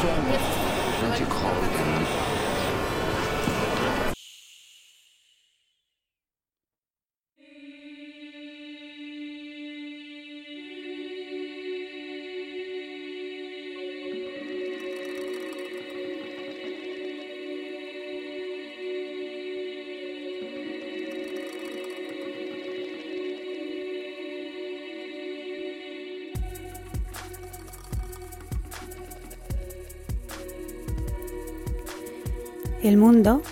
changes. El mundo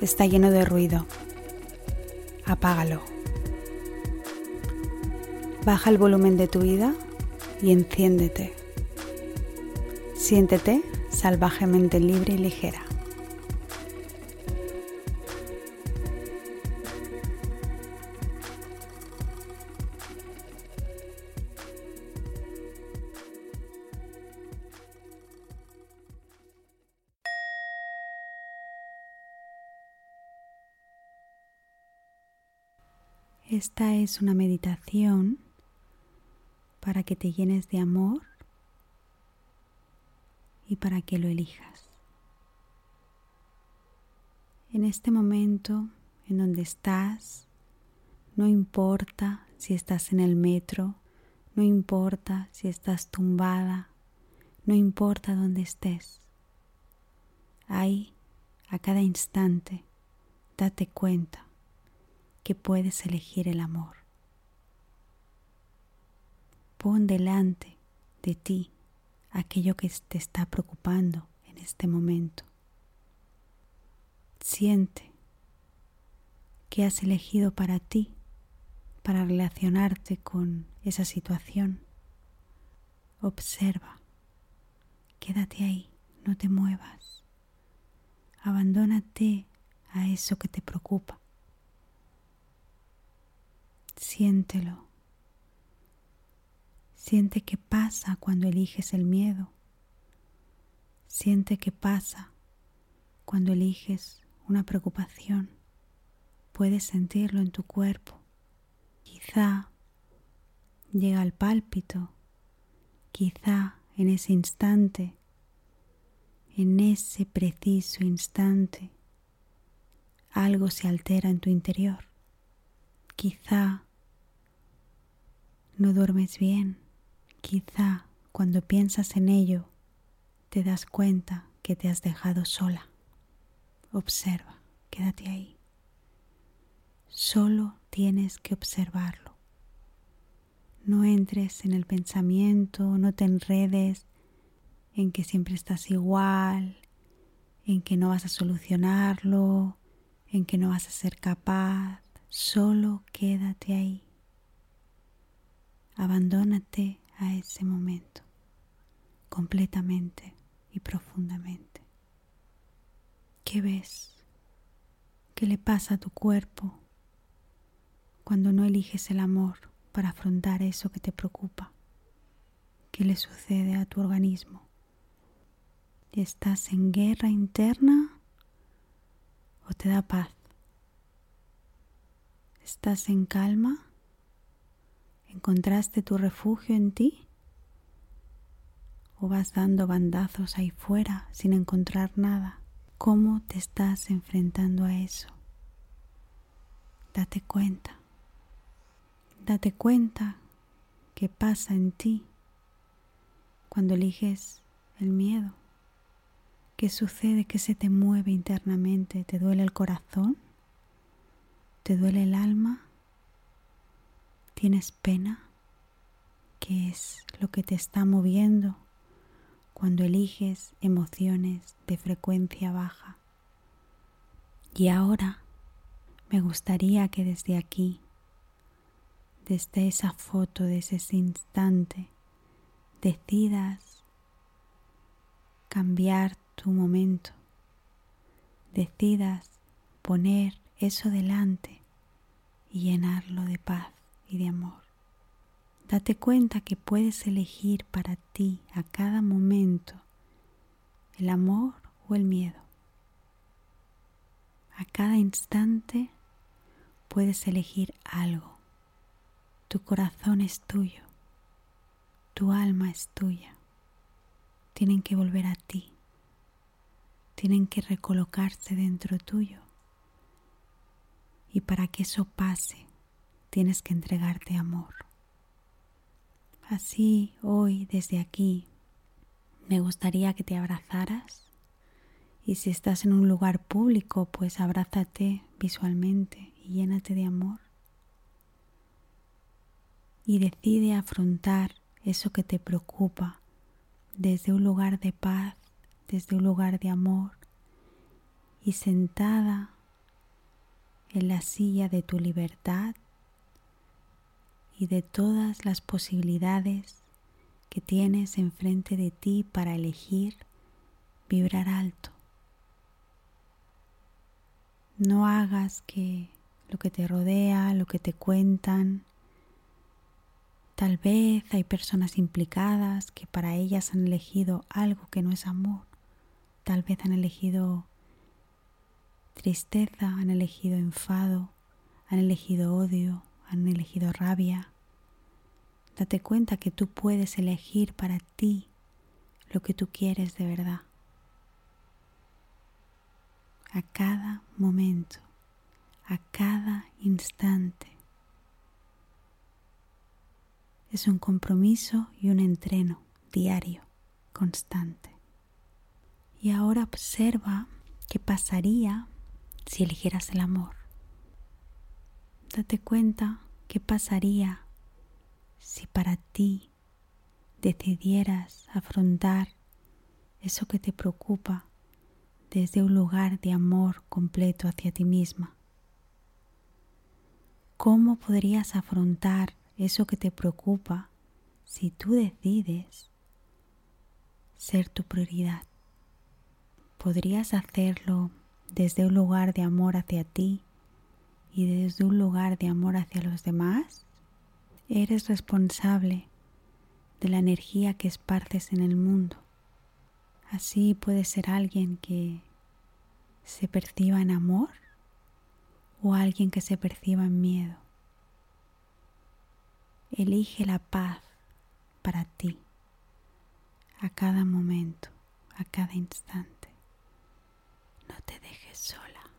está lleno de ruido. Apágalo. Baja el volumen de tu vida y enciéndete. Siéntete salvajemente libre y ligera. Esta es una meditación para que te llenes de amor y para que lo elijas. En este momento en donde estás, no importa si estás en el metro, no importa si estás tumbada, no importa dónde estés. Ahí, a cada instante, date cuenta que puedes elegir el amor. Pon delante de ti aquello que te está preocupando en este momento. Siente que has elegido para ti, para relacionarte con esa situación. Observa, quédate ahí, no te muevas. Abandónate a eso que te preocupa. Siéntelo. Siente qué pasa cuando eliges el miedo. Siente qué pasa cuando eliges una preocupación. Puedes sentirlo en tu cuerpo. Quizá llega al pálpito. Quizá en ese instante, en ese preciso instante, algo se altera en tu interior. Quizá no duermes bien. Quizá cuando piensas en ello te das cuenta que te has dejado sola. Observa, quédate ahí. Solo tienes que observarlo. No entres en el pensamiento, no te enredes en que siempre estás igual, en que no vas a solucionarlo, en que no vas a ser capaz. Solo quédate ahí. Abandónate a ese momento completamente y profundamente. ¿Qué ves? ¿Qué le pasa a tu cuerpo cuando no eliges el amor para afrontar eso que te preocupa? ¿Qué le sucede a tu organismo? ¿Estás en guerra interna o te da paz? ¿Estás en calma? ¿Encontraste tu refugio en ti? ¿O vas dando bandazos ahí fuera sin encontrar nada? ¿Cómo te estás enfrentando a eso? Date cuenta. Date cuenta qué pasa en ti cuando eliges el miedo. ¿Qué sucede? ¿Qué se te mueve internamente? ¿Te duele el corazón? ¿Te duele el alma? ¿Tienes pena? ¿Qué es lo que te está moviendo cuando eliges emociones de frecuencia baja? Y ahora me gustaría que desde aquí, desde esa foto, desde ese instante, decidas cambiar tu momento, decidas poner eso delante y llenarlo de paz y de amor. Date cuenta que puedes elegir para ti a cada momento el amor o el miedo. A cada instante puedes elegir algo. Tu corazón es tuyo, tu alma es tuya. Tienen que volver a ti, tienen que recolocarse dentro tuyo. Y para que eso pase, tienes que entregarte amor. Así, hoy, desde aquí, me gustaría que te abrazaras y si estás en un lugar público, pues abrázate visualmente y llénate de amor. Y decide afrontar eso que te preocupa desde un lugar de paz, desde un lugar de amor y sentada en la silla de tu libertad y de todas las posibilidades que tienes enfrente de ti para elegir vibrar alto. No hagas que lo que te rodea, lo que te cuentan, tal vez hay personas implicadas que para ellas han elegido algo que no es amor, tal vez han elegido tristeza, han elegido enfado, han elegido odio, han elegido rabia. Date cuenta que tú puedes elegir para ti lo que tú quieres de verdad. A cada momento, a cada instante. Es un compromiso y un entreno diario, constante. Y ahora observa qué pasaría si eligieras el amor. Date cuenta qué pasaría si para ti decidieras afrontar eso que te preocupa desde un lugar de amor completo hacia ti misma. ¿Cómo podrías afrontar eso que te preocupa si tú decides ser tu prioridad? ¿Podrías hacerlo desde un lugar de amor hacia ti y desde un lugar de amor hacia los demás, eres responsable de la energía que esparces en el mundo. Así puedes ser alguien que se perciba en amor o alguien que se perciba en miedo. Elige la paz para ti a cada momento, a cada instante. No te dejes sola.